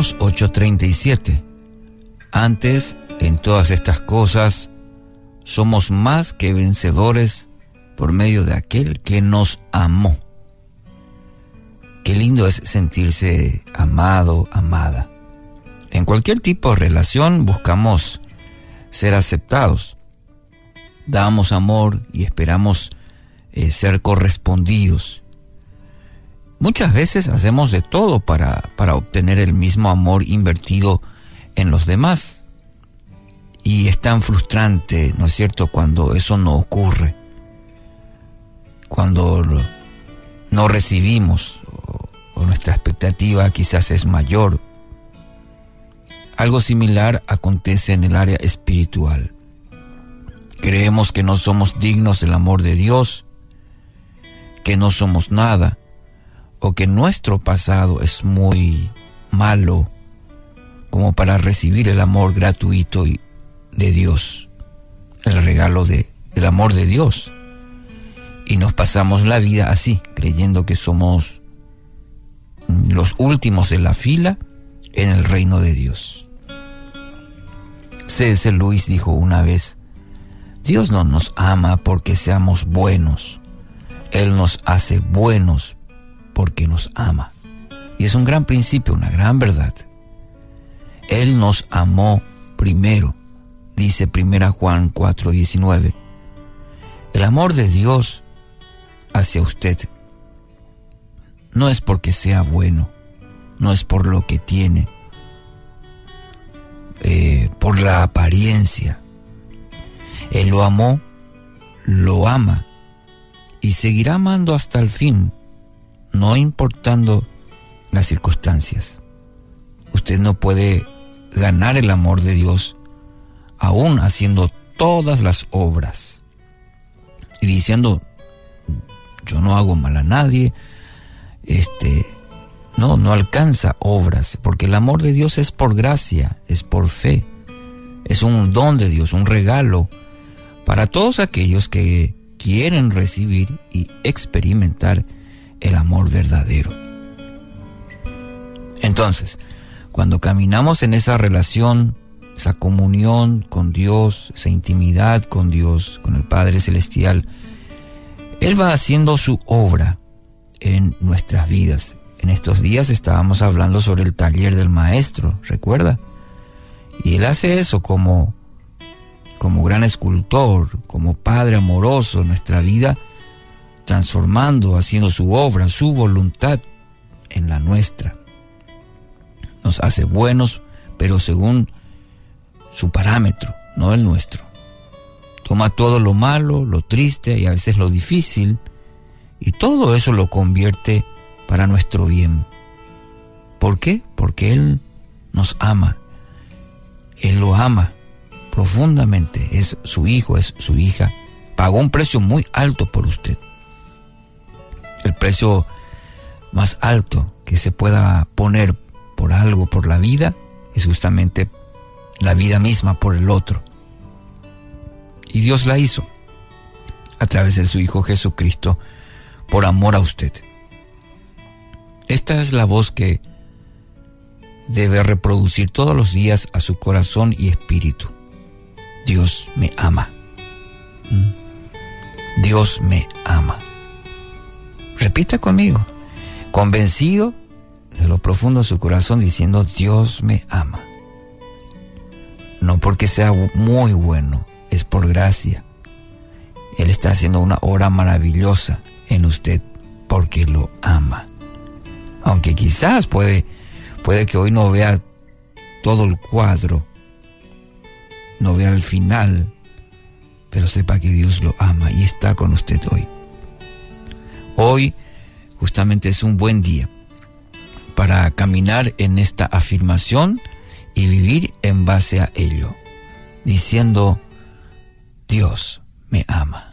Romanos 8:37. Antes, en todas estas cosas, somos más que vencedores por medio de aquel que nos amó. Qué lindo es sentirse amado, amada. En cualquier tipo de relación buscamos ser aceptados. Damos amor y esperamos eh, ser correspondidos. Muchas veces hacemos de todo para, para obtener el mismo amor invertido en los demás. Y es tan frustrante, ¿no es cierto?, cuando eso no ocurre. Cuando no recibimos o, nuestra expectativa quizás es mayor. Algo similar acontece en el área espiritual. Creemos que no somos dignos del amor de Dios, que no somos nada, o que nuestro pasado es muy malo como para recibir el amor gratuito de Dios, el regalo de, del amor de Dios. Y nos pasamos la vida así, creyendo que somos los últimos de la fila en el reino de Dios. C.S. Luis dijo una vez, Dios no nos ama porque seamos buenos, Él nos hace buenos porque nos ama. Y es un gran principio, una gran verdad. Él nos amó primero, dice 1 Juan 4:19. El amor de Dios hacia usted no es porque sea bueno, no es por lo que tiene, eh, por la apariencia. Él lo amó, lo ama y seguirá amando hasta el fin, no importando las circunstancias. Usted no puede ganar el amor de Dios aún haciendo todas las obras y diciendo yo no hago mal a nadie este no no alcanza obras porque el amor de Dios es por gracia es por fe es un don de Dios un regalo para todos aquellos que quieren recibir y experimentar el amor verdadero entonces cuando caminamos en esa relación, esa comunión con Dios, esa intimidad con Dios, con el Padre Celestial, Él va haciendo su obra en nuestras vidas. En estos días estábamos hablando sobre el taller del maestro, ¿recuerda? Y Él hace eso como, como gran escultor, como Padre amoroso en nuestra vida, transformando, haciendo su obra, su voluntad en la nuestra nos hace buenos, pero según su parámetro, no el nuestro. Toma todo lo malo, lo triste y a veces lo difícil, y todo eso lo convierte para nuestro bien. ¿Por qué? Porque Él nos ama. Él lo ama profundamente. Es su hijo, es su hija. Pagó un precio muy alto por usted. Precio más alto que se pueda poner por algo, por la vida, es justamente la vida misma por el otro. Y Dios la hizo a través de su Hijo Jesucristo por amor a usted. Esta es la voz que debe reproducir todos los días a su corazón y espíritu. Dios me ama. ¿Mm? Dios me ama. Repita conmigo. Convencido de lo profundo de su corazón diciendo, Dios me ama. No porque sea muy bueno, es por gracia. Él está haciendo una obra maravillosa en usted porque lo ama. Aunque quizás puede, puede que hoy no vea todo el cuadro, no vea el final, pero sepa que Dios lo ama y está con usted hoy. Hoy justamente es un buen día para caminar en esta afirmación y vivir en base a ello, diciendo, Dios me ama.